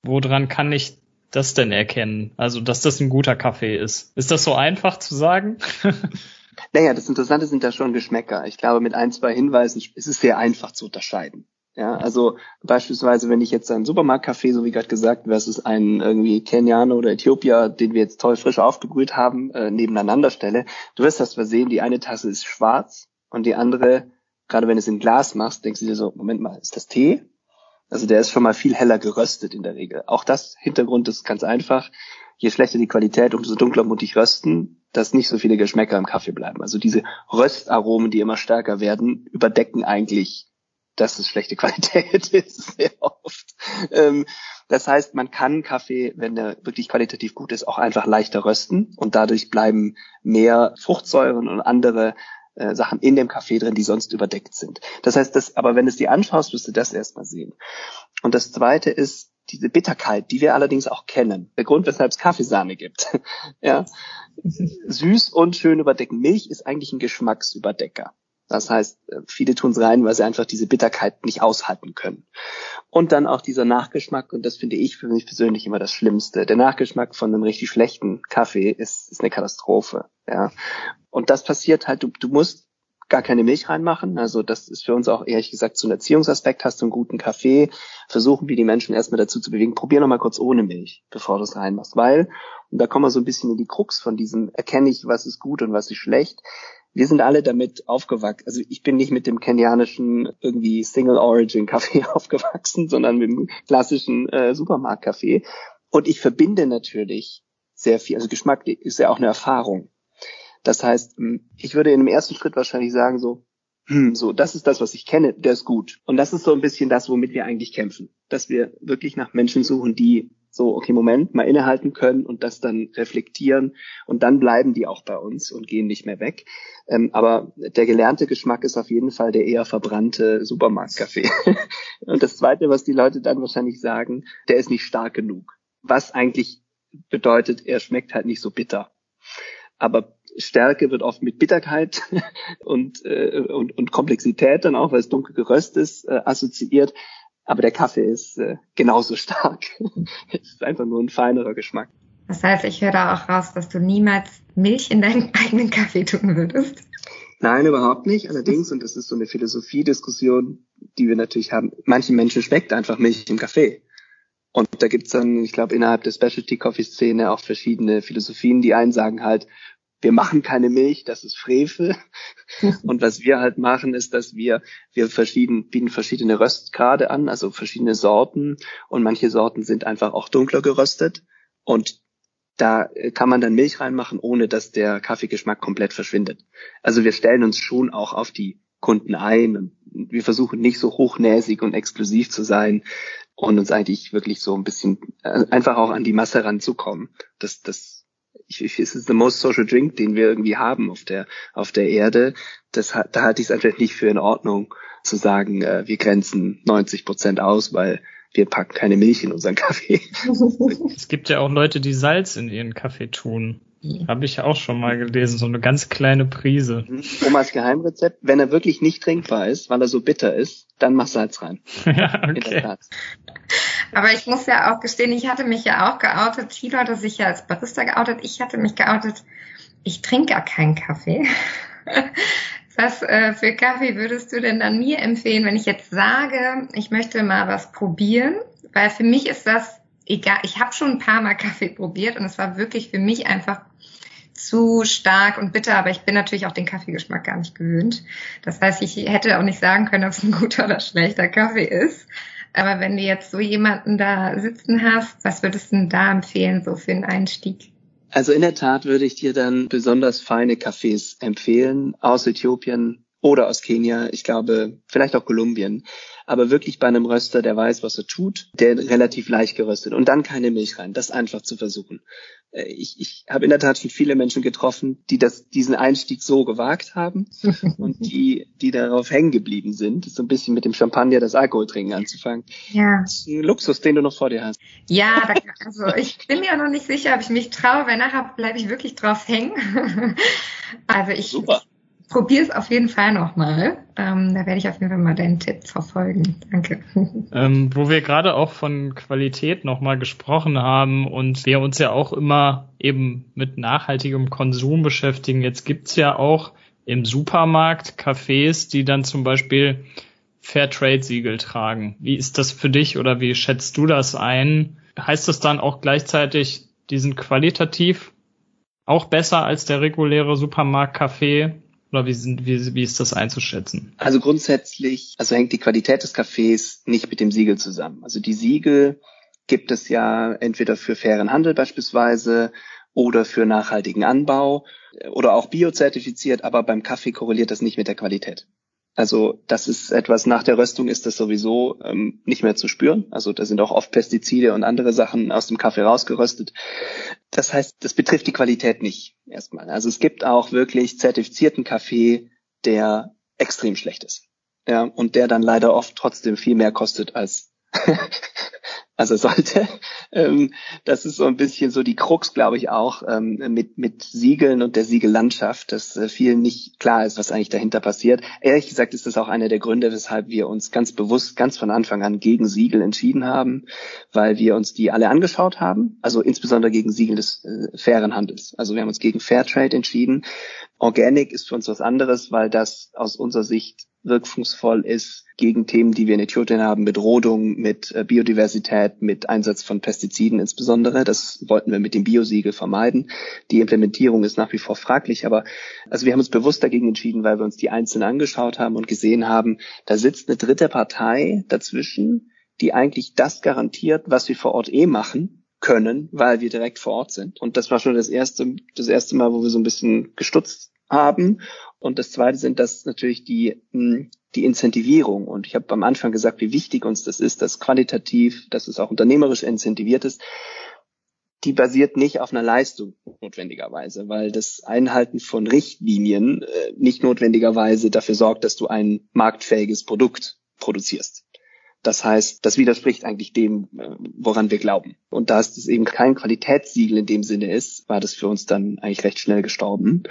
woran kann ich das denn erkennen? Also, dass das ein guter Kaffee ist. Ist das so einfach zu sagen? naja, das Interessante sind da schon Geschmäcker. Ich glaube, mit ein, zwei Hinweisen ist es sehr einfach zu unterscheiden. Ja, also beispielsweise, wenn ich jetzt einen Supermarktkaffee, so wie gerade gesagt, versus einen irgendwie Kenianer oder Äthiopier, den wir jetzt toll frisch aufgebrüht haben, äh, nebeneinander stelle, du wirst das versehen, die eine Tasse ist schwarz und die andere, gerade wenn du es in Glas machst, denkst du dir so, Moment mal, ist das Tee? Also der ist schon mal viel heller geröstet in der Regel. Auch das Hintergrund ist ganz einfach. Je schlechter die Qualität, umso dunkler muss ich rösten, dass nicht so viele Geschmäcker im Kaffee bleiben. Also diese Röstaromen, die immer stärker werden, überdecken eigentlich, dass es schlechte Qualität ist, sehr oft. Ähm, das heißt, man kann Kaffee, wenn der wirklich qualitativ gut ist, auch einfach leichter rösten und dadurch bleiben mehr Fruchtsäuren und andere äh, Sachen in dem Kaffee drin, die sonst überdeckt sind. Das heißt, das, aber wenn du es dir anschaust, wirst du das erstmal sehen. Und das zweite ist diese Bitterkeit, die wir allerdings auch kennen. Der Grund, weshalb es Kaffeesahne gibt. ja. Süß und schön überdecken. Milch ist eigentlich ein Geschmacksüberdecker. Das heißt, äh, viele tun es rein, weil sie einfach diese Bitterkeit nicht aushalten können. Und dann auch dieser Nachgeschmack, und das finde ich für mich persönlich immer das Schlimmste. Der Nachgeschmack von einem richtig schlechten Kaffee ist, ist eine Katastrophe. Ja. Und das passiert halt, du, du musst gar keine Milch reinmachen. Also das ist für uns auch ehrlich gesagt so ein Erziehungsaspekt. Hast du einen guten Kaffee, versuchen wir die Menschen erstmal dazu zu bewegen, probier noch mal kurz ohne Milch, bevor du es reinmachst. Weil, und da kommen wir so ein bisschen in die Krux von diesem, erkenne ich, was ist gut und was ist schlecht. Wir sind alle damit aufgewachsen. Also ich bin nicht mit dem kenianischen irgendwie Single Origin Kaffee aufgewachsen, sondern mit dem klassischen äh, Supermarktkaffee. Und ich verbinde natürlich sehr viel. Also Geschmack ist ja auch eine Erfahrung. Das heißt, hm, ich würde in dem ersten Schritt wahrscheinlich sagen so, hm, so, das ist das, was ich kenne, der ist gut. Und das ist so ein bisschen das, womit wir eigentlich kämpfen. Dass wir wirklich nach Menschen suchen, die so, okay, Moment, mal innehalten können und das dann reflektieren und dann bleiben die auch bei uns und gehen nicht mehr weg. Ähm, aber der gelernte Geschmack ist auf jeden Fall der eher verbrannte Supermarktkaffee. und das Zweite, was die Leute dann wahrscheinlich sagen, der ist nicht stark genug. Was eigentlich bedeutet, er schmeckt halt nicht so bitter. Aber Stärke wird oft mit Bitterkeit und, äh, und, und Komplexität dann auch, weil es dunkel geröst ist, äh, assoziiert. Aber der Kaffee ist äh, genauso stark. es ist einfach nur ein feinerer Geschmack. Das heißt, ich höre da auch raus, dass du niemals Milch in deinen eigenen Kaffee tun würdest. Nein, überhaupt nicht. Allerdings, und das ist so eine Philosophiediskussion, die wir natürlich haben, manchen Menschen schmeckt einfach Milch im Kaffee. Und da gibt's dann, ich glaube, innerhalb der Specialty Coffee Szene auch verschiedene Philosophien. Die einen sagen halt, wir machen keine Milch, das ist Frevel. Und was wir halt machen, ist, dass wir, wir verschieden, bieten verschiedene Röstgrade an, also verschiedene Sorten. Und manche Sorten sind einfach auch dunkler geröstet. Und da kann man dann Milch reinmachen, ohne dass der Kaffeegeschmack komplett verschwindet. Also wir stellen uns schon auch auf die Kunden ein und wir versuchen nicht so hochnäsig und exklusiv zu sein und uns eigentlich wirklich so ein bisschen äh, einfach auch an die Masse ranzukommen. Das, das, ich, ich, es ist the most social drink, den wir irgendwie haben auf der, auf der Erde. Das, da halte ich es einfach nicht für in Ordnung zu sagen, äh, wir grenzen 90 Prozent aus, weil wir packen keine Milch in unseren Kaffee. es gibt ja auch Leute, die Salz in ihren Kaffee tun. Habe ich auch schon mal gelesen, so eine ganz kleine Prise. Mhm. Omas Geheimrezept, wenn er wirklich nicht trinkbar ist, weil er so bitter ist, dann mach Salz rein. ja, okay. Aber ich muss ja auch gestehen, ich hatte mich ja auch geoutet, Tilo hatte sich ja als Barista geoutet, ich hatte mich geoutet, ich trinke gar keinen Kaffee. Was äh, für Kaffee würdest du denn dann mir empfehlen, wenn ich jetzt sage, ich möchte mal was probieren? Weil für mich ist das egal. Ich habe schon ein paar Mal Kaffee probiert und es war wirklich für mich einfach zu stark und bitter, aber ich bin natürlich auch den Kaffeegeschmack gar nicht gewöhnt. Das heißt, ich hätte auch nicht sagen können, ob es ein guter oder schlechter Kaffee ist. Aber wenn du jetzt so jemanden da sitzen hast, was würdest du denn da empfehlen, so für einen Einstieg? Also in der Tat würde ich dir dann besonders feine Kaffees empfehlen aus Äthiopien oder aus Kenia. Ich glaube, vielleicht auch Kolumbien aber wirklich bei einem Röster, der weiß, was er tut, der relativ leicht geröstet und dann keine Milch rein. Das einfach zu versuchen. Äh, ich, ich habe in der Tat schon viele Menschen getroffen, die das, diesen Einstieg so gewagt haben und die, die darauf hängen geblieben sind, so ein bisschen mit dem Champagner das Alkoholtrinken anzufangen. Ja. Das ist ein Luxus, den du noch vor dir hast. Ja, da, also ich bin mir noch nicht sicher, ob ich mich traue, weil nachher bleibe ich wirklich drauf hängen. Also ich, Super probier es auf jeden Fall nochmal. Ähm, da werde ich auf jeden Fall mal deinen Tipp verfolgen. Danke. Ähm, wo wir gerade auch von Qualität nochmal gesprochen haben und wir uns ja auch immer eben mit nachhaltigem Konsum beschäftigen. Jetzt gibt's ja auch im Supermarkt Cafés, die dann zum Beispiel Fairtrade-Siegel tragen. Wie ist das für dich oder wie schätzt du das ein? Heißt das dann auch gleichzeitig, die sind qualitativ auch besser als der reguläre Supermarkt-Kaffee? Oder wie, sind, wie, wie ist das einzuschätzen? Also grundsätzlich, also hängt die Qualität des Kaffees nicht mit dem Siegel zusammen. Also die Siegel gibt es ja entweder für fairen Handel beispielsweise oder für nachhaltigen Anbau oder auch biozertifiziert, aber beim Kaffee korreliert das nicht mit der Qualität. Also das ist etwas, nach der Röstung ist das sowieso ähm, nicht mehr zu spüren. Also da sind auch oft Pestizide und andere Sachen aus dem Kaffee rausgeröstet. Das heißt, das betrifft die Qualität nicht erstmal. Also es gibt auch wirklich zertifizierten Kaffee, der extrem schlecht ist. Ja, und der dann leider oft trotzdem viel mehr kostet als also sollte. Ähm, das ist so ein bisschen so die Krux, glaube ich, auch ähm, mit, mit Siegeln und der Siegellandschaft, dass äh, vielen nicht klar ist, was eigentlich dahinter passiert. Ehrlich gesagt ist das auch einer der Gründe, weshalb wir uns ganz bewusst, ganz von Anfang an gegen Siegel entschieden haben, weil wir uns die alle angeschaut haben, also insbesondere gegen Siegel des äh, fairen Handels. Also wir haben uns gegen Fairtrade entschieden. Organic ist für uns was anderes, weil das aus unserer Sicht wirkungsvoll ist gegen Themen, die wir in Äthiopien haben, mit Rodung, mit äh, Biodiversität, mit Einsatz von Pestiziden insbesondere. Das wollten wir mit dem Biosiegel vermeiden. Die Implementierung ist nach wie vor fraglich, aber also wir haben uns bewusst dagegen entschieden, weil wir uns die einzelnen angeschaut haben und gesehen haben, da sitzt eine dritte Partei dazwischen, die eigentlich das garantiert, was wir vor Ort eh machen, können, weil wir direkt vor Ort sind. Und das war schon das erste, das erste Mal, wo wir so ein bisschen gestutzt haben. Und das zweite sind das natürlich die, hm, die Incentivierung. Und ich habe am Anfang gesagt, wie wichtig uns das ist, dass qualitativ, dass es auch unternehmerisch incentiviert ist. Die basiert nicht auf einer Leistung notwendigerweise, weil das Einhalten von Richtlinien äh, nicht notwendigerweise dafür sorgt, dass du ein marktfähiges Produkt produzierst. Das heißt, das widerspricht eigentlich dem, äh, woran wir glauben. Und da es eben kein Qualitätssiegel in dem Sinne ist, war das für uns dann eigentlich recht schnell gestorben.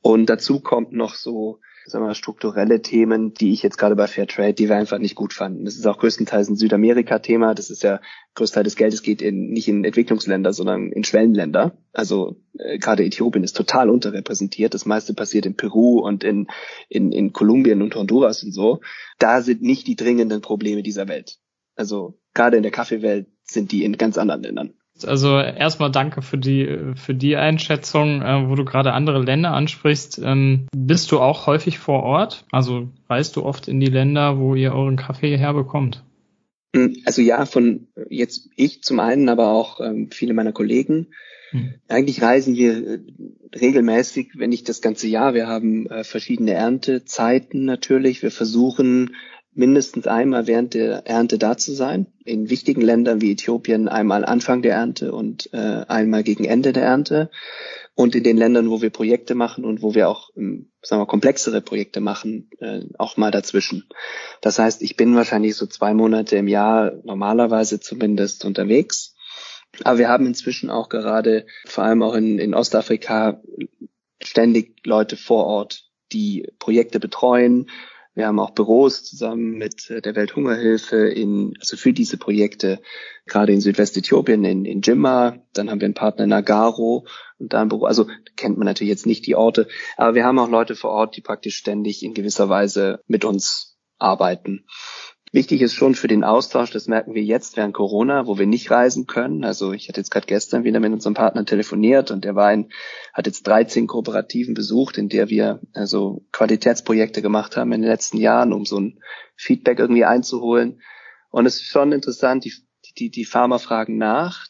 Und dazu kommt noch so sagen wir, strukturelle Themen, die ich jetzt gerade bei Fairtrade, die wir einfach nicht gut fanden. Das ist auch größtenteils ein Südamerika-Thema. Das ist ja größter des Geldes geht in, nicht in Entwicklungsländer, sondern in Schwellenländer. Also äh, gerade Äthiopien ist total unterrepräsentiert. Das meiste passiert in Peru und in, in, in Kolumbien und Honduras und so. Da sind nicht die dringenden Probleme dieser Welt. Also gerade in der Kaffeewelt sind die in ganz anderen Ländern. Also erstmal danke für die für die Einschätzung, äh, wo du gerade andere Länder ansprichst. Ähm, bist du auch häufig vor Ort? Also reist du oft in die Länder, wo ihr euren Kaffee herbekommt? Hm, also ja, von jetzt ich zum einen, aber auch ähm, viele meiner Kollegen. Hm. Eigentlich reisen wir äh, regelmäßig, wenn nicht das ganze Jahr. Wir haben äh, verschiedene Erntezeiten natürlich. Wir versuchen mindestens einmal während der Ernte da zu sein. In wichtigen Ländern wie Äthiopien einmal Anfang der Ernte und äh, einmal gegen Ende der Ernte. Und in den Ländern, wo wir Projekte machen und wo wir auch, ähm, sagen wir, komplexere Projekte machen, äh, auch mal dazwischen. Das heißt, ich bin wahrscheinlich so zwei Monate im Jahr normalerweise zumindest unterwegs aber wir haben inzwischen auch gerade, vor allem auch in, in Ostafrika, ständig Leute vor Ort, die Projekte betreuen. Wir haben auch Büros zusammen mit äh, der Welthungerhilfe in, also für diese Projekte, gerade in Südwestäthiopien, in, in Jimma. Dann haben wir einen Partner in Agaro und da ein Büro. Also kennt man natürlich jetzt nicht die Orte, aber wir haben auch Leute vor Ort, die praktisch ständig in gewisser Weise mit uns arbeiten. Wichtig ist schon für den Austausch, das merken wir jetzt während Corona, wo wir nicht reisen können. Also ich hatte jetzt gerade gestern wieder mit unserem Partner telefoniert und der war in, hat jetzt 13 Kooperativen besucht, in der wir also Qualitätsprojekte gemacht haben in den letzten Jahren, um so ein Feedback irgendwie einzuholen. Und es ist schon interessant, die, die, die Pharma fragen nach,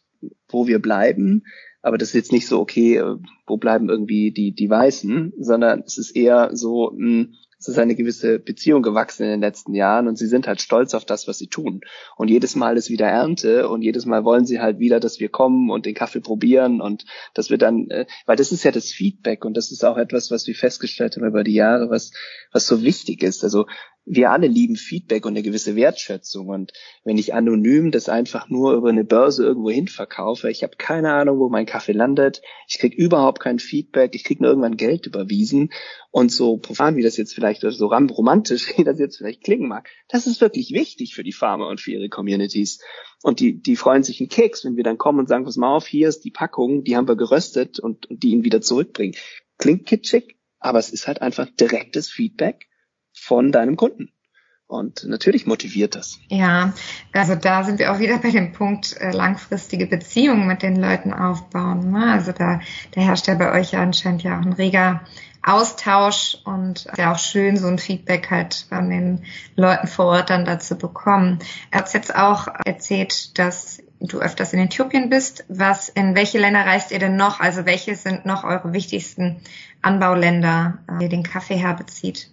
wo wir bleiben. Aber das ist jetzt nicht so, okay, wo bleiben irgendwie die, die Weißen, sondern es ist eher so, mh, hm, es ist eine gewisse Beziehung gewachsen in den letzten Jahren und sie sind halt stolz auf das, was sie tun. Und jedes Mal ist wieder Ernte und jedes Mal wollen sie halt wieder, dass wir kommen und den Kaffee probieren und dass wir dann, äh, weil das ist ja das Feedback und das ist auch etwas, was wir festgestellt haben über die Jahre, was, was so wichtig ist. Also wir alle lieben Feedback und eine gewisse Wertschätzung. Und wenn ich anonym das einfach nur über eine Börse irgendwo hin verkaufe, ich habe keine Ahnung, wo mein Kaffee landet, ich krieg überhaupt kein Feedback, ich krieg nur irgendwann Geld überwiesen und so profan, wie das jetzt vielleicht, oder so romantisch, wie das jetzt vielleicht klingen mag, das ist wirklich wichtig für die Farmer und für ihre Communities. Und die, die freuen sich einen Keks, wenn wir dann kommen und sagen, pass mal auf, hier ist die Packung, die haben wir geröstet und, und die ihnen wieder zurückbringen. Klingt kitschig, aber es ist halt einfach direktes Feedback von deinem Kunden. Und natürlich motiviert das. Ja, also da sind wir auch wieder bei dem Punkt äh, langfristige Beziehungen mit den Leuten aufbauen. Ne? Also da, da herrscht ja bei euch ja anscheinend ja auch ein reger Austausch und ja auch schön, so ein Feedback halt von den Leuten vor Ort dann dazu bekommen. Er hat jetzt auch erzählt, dass du öfters in Äthiopien bist. Was, in welche Länder reist ihr denn noch? Also welche sind noch eure wichtigsten Anbauländer, äh, ihr den Kaffee herbezieht?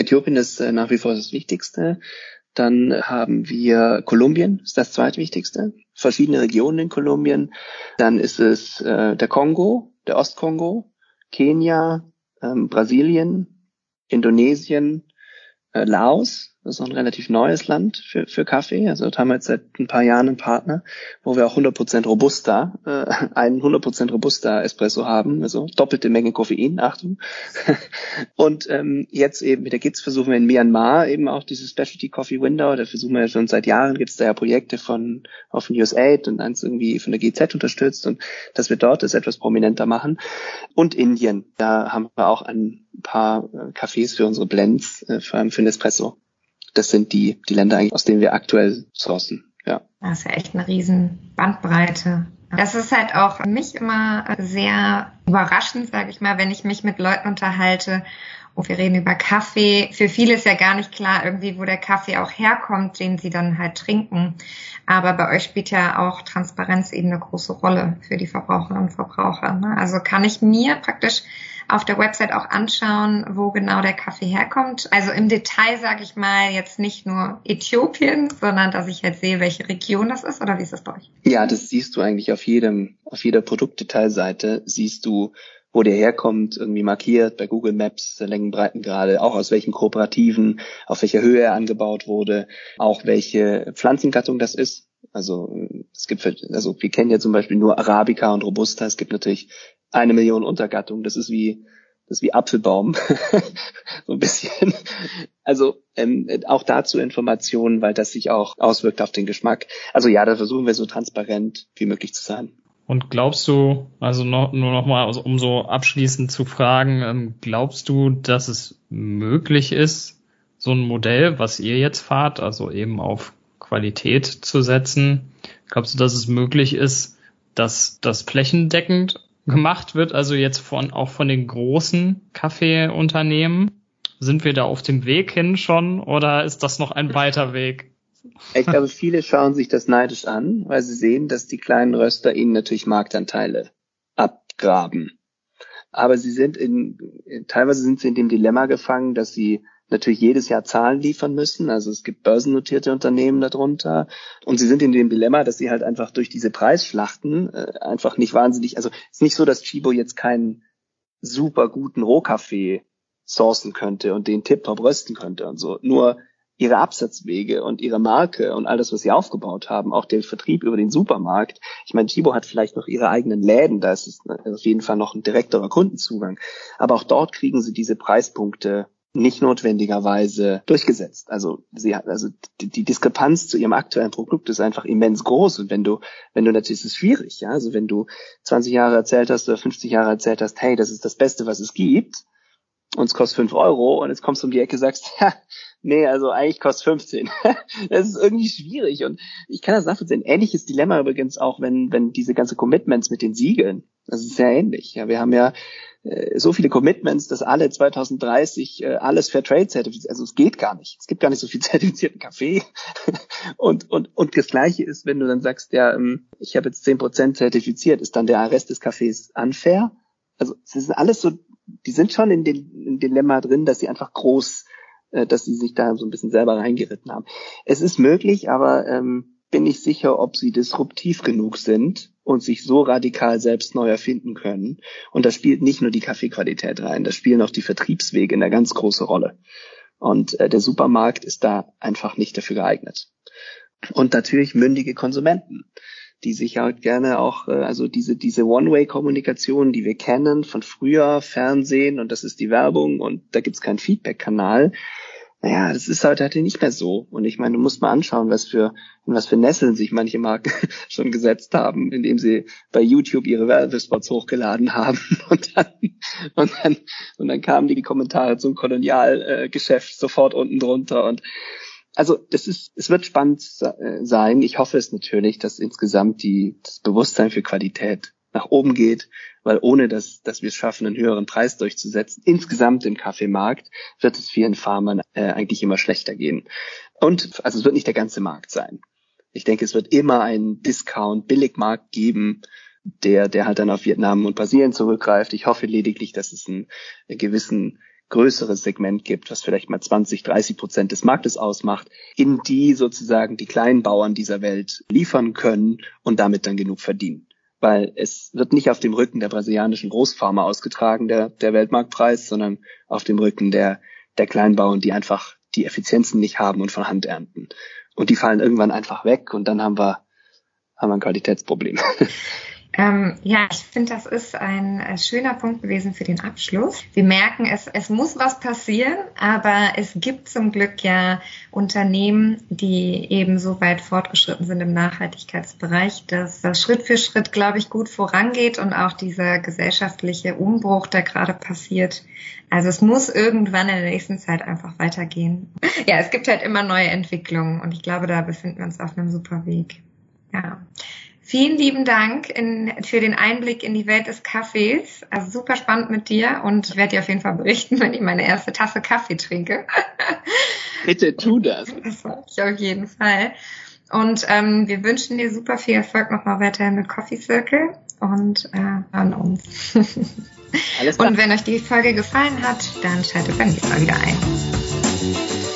Äthiopien ist äh, nach wie vor das Wichtigste. Dann haben wir Kolumbien, ist das zweitwichtigste. Verschiedene Regionen in Kolumbien. Dann ist es äh, der Kongo, der Ostkongo, Kenia, ähm, Brasilien, Indonesien, äh, Laos das ist auch ein relativ neues Land für, für Kaffee. Also dort haben wir jetzt seit ein paar Jahren einen Partner, wo wir auch 100% Robusta, äh, einen 100% Robusta Espresso haben, also doppelte Menge Koffein, Achtung. und ähm, jetzt eben mit der GITS versuchen wir in Myanmar eben auch dieses Specialty Coffee Window, da versuchen wir schon seit Jahren, gibt es da ja Projekte von, auch von USAID und eins irgendwie von der GZ unterstützt und dass wir dort das etwas prominenter machen. Und Indien, da haben wir auch ein paar äh, Cafés für unsere Blends, äh, vor allem für den Espresso das sind die, die Länder aus denen wir aktuell sourcen. Ja. Das ist ja echt eine riesen Bandbreite. Das ist halt auch für mich immer sehr überraschend, sage ich mal, wenn ich mich mit Leuten unterhalte und wir reden über Kaffee. Für viele ist ja gar nicht klar irgendwie, wo der Kaffee auch herkommt, den sie dann halt trinken. Aber bei euch spielt ja auch Transparenz eben eine große Rolle für die Verbraucherinnen und Verbraucher. Ne? Also kann ich mir praktisch auf der Website auch anschauen, wo genau der Kaffee herkommt. Also im Detail sage ich mal jetzt nicht nur Äthiopien, sondern dass ich halt sehe, welche Region das ist oder wie ist das bei euch? Ja, das siehst du eigentlich auf jedem, auf jeder Produktdetailseite siehst du, wo der herkommt, irgendwie markiert bei Google Maps, Längen, Breitengrade, auch aus welchen Kooperativen, auf welcher Höhe er angebaut wurde, auch welche Pflanzengattung das ist. Also es gibt, also wir kennen ja zum Beispiel nur Arabica und Robusta. Es gibt natürlich eine Million Untergattungen. Das ist wie das ist wie Apfelbaum, so ein bisschen. Also ähm, auch dazu Informationen, weil das sich auch auswirkt auf den Geschmack. Also ja, da versuchen wir so transparent wie möglich zu sein. Und glaubst du, also noch, nur noch mal, also um so abschließend zu fragen, ähm, glaubst du, dass es möglich ist, so ein Modell, was ihr jetzt fahrt, also eben auf Qualität zu setzen? Glaubst du, dass es möglich ist, dass das flächendeckend gemacht wird, also jetzt von auch von den großen Kaffeeunternehmen? Sind wir da auf dem Weg hin schon oder ist das noch ein weiter Weg? Ich glaube, viele schauen sich das neidisch an, weil sie sehen, dass die kleinen Röster ihnen natürlich Marktanteile abgraben. Aber sie sind in, teilweise sind sie in dem Dilemma gefangen, dass sie natürlich jedes Jahr Zahlen liefern müssen. Also es gibt börsennotierte Unternehmen darunter. Und sie sind in dem Dilemma, dass sie halt einfach durch diese Preisschlachten äh, einfach nicht wahnsinnig, also es ist nicht so, dass Chibo jetzt keinen super guten Rohkaffee sourcen könnte und den tiptop rösten könnte und so. Nur ihre Absatzwege und ihre Marke und all das, was sie aufgebaut haben, auch der Vertrieb über den Supermarkt. Ich meine, Chibo hat vielleicht noch ihre eigenen Läden, da ist es auf jeden Fall noch ein direkterer Kundenzugang. Aber auch dort kriegen sie diese Preispunkte nicht notwendigerweise durchgesetzt. Also sie hat, also die, die Diskrepanz zu ihrem aktuellen Produkt ist einfach immens groß. Und wenn du, wenn du natürlich, ist es schwierig, ja. Also wenn du 20 Jahre erzählt hast oder 50 Jahre erzählt hast, hey, das ist das Beste, was es gibt, und es kostet 5 Euro und jetzt kommst du um die Ecke und sagst, ha, nee, also eigentlich kostet 15. das ist irgendwie schwierig und ich kann das nachvollziehen. Ähnliches Dilemma übrigens auch, wenn, wenn diese ganze Commitments mit den Siegeln, das ist sehr ähnlich. Ja, wir haben ja so viele Commitments, dass alle 2030 äh, alles Fair Trade zertifiziert, also es geht gar nicht. Es gibt gar nicht so viel zertifizierten Kaffee. und, und, und das Gleiche ist, wenn du dann sagst, ja, ähm, ich habe jetzt 10% zertifiziert, ist dann der Rest des Kaffees unfair? Also es ist alles so die sind schon in dem Dilemma drin, dass sie einfach groß, äh, dass sie sich da so ein bisschen selber reingeritten haben. Es ist möglich, aber ähm, bin ich sicher, ob sie disruptiv genug sind und sich so radikal selbst neu erfinden können. Und da spielt nicht nur die Kaffeequalität rein, da spielen auch die Vertriebswege eine ganz große Rolle. Und äh, der Supermarkt ist da einfach nicht dafür geeignet. Und natürlich mündige Konsumenten die sich halt gerne auch, äh, also diese, diese One-Way-Kommunikation, die wir kennen von früher, Fernsehen und das ist die Werbung und da gibt's keinen Feedback-Kanal. Naja, das ist halt heute nicht mehr so. Und ich meine, du musst mal anschauen, was für, in was für Nesseln sich manche Marken schon gesetzt haben, indem sie bei YouTube ihre Werbespots hochgeladen haben. Und dann, und dann, und dann kamen die Kommentare zum Kolonialgeschäft sofort unten drunter. Und also das ist, es wird spannend äh, sein. Ich hoffe es natürlich, dass insgesamt die, das Bewusstsein für Qualität nach oben geht, weil ohne dass, dass wir es schaffen, einen höheren Preis durchzusetzen, insgesamt im Kaffeemarkt, wird es vielen Farmern äh, eigentlich immer schlechter gehen. Und also es wird nicht der ganze Markt sein. Ich denke, es wird immer einen Discount-Billigmarkt geben, der, der halt dann auf Vietnam und Brasilien zurückgreift. Ich hoffe lediglich, dass es einen, einen gewissen größeres Segment gibt, was vielleicht mal 20, 30 Prozent des Marktes ausmacht, in die sozusagen die kleinen Bauern dieser Welt liefern können und damit dann genug verdienen. Weil es wird nicht auf dem Rücken der brasilianischen Großfarmer ausgetragen, der, der Weltmarktpreis, sondern auf dem Rücken der, der Kleinbauern, die einfach die Effizienzen nicht haben und von Hand ernten. Und die fallen irgendwann einfach weg und dann haben wir, haben wir ein Qualitätsproblem. Ähm, ja, ich finde, das ist ein äh, schöner Punkt gewesen für den Abschluss. Wir merken, es, es muss was passieren, aber es gibt zum Glück ja Unternehmen, die eben so weit fortgeschritten sind im Nachhaltigkeitsbereich, dass das Schritt für Schritt, glaube ich, gut vorangeht und auch dieser gesellschaftliche Umbruch, der gerade passiert. Also es muss irgendwann in der nächsten Zeit einfach weitergehen. Ja, es gibt halt immer neue Entwicklungen und ich glaube, da befinden wir uns auf einem super Weg. Ja. Vielen lieben Dank in, für den Einblick in die Welt des Kaffees. Also super spannend mit dir und ich werde dir auf jeden Fall berichten, wenn ich meine erste Tasse Kaffee trinke. Bitte tu das. Das mache ich auf jeden Fall. Und ähm, wir wünschen dir super viel Erfolg nochmal weiterhin mit Coffee Circle und äh, an uns. Alles klar. Und wenn euch die Folge gefallen hat, dann schaltet beim nächsten Mal wieder ein.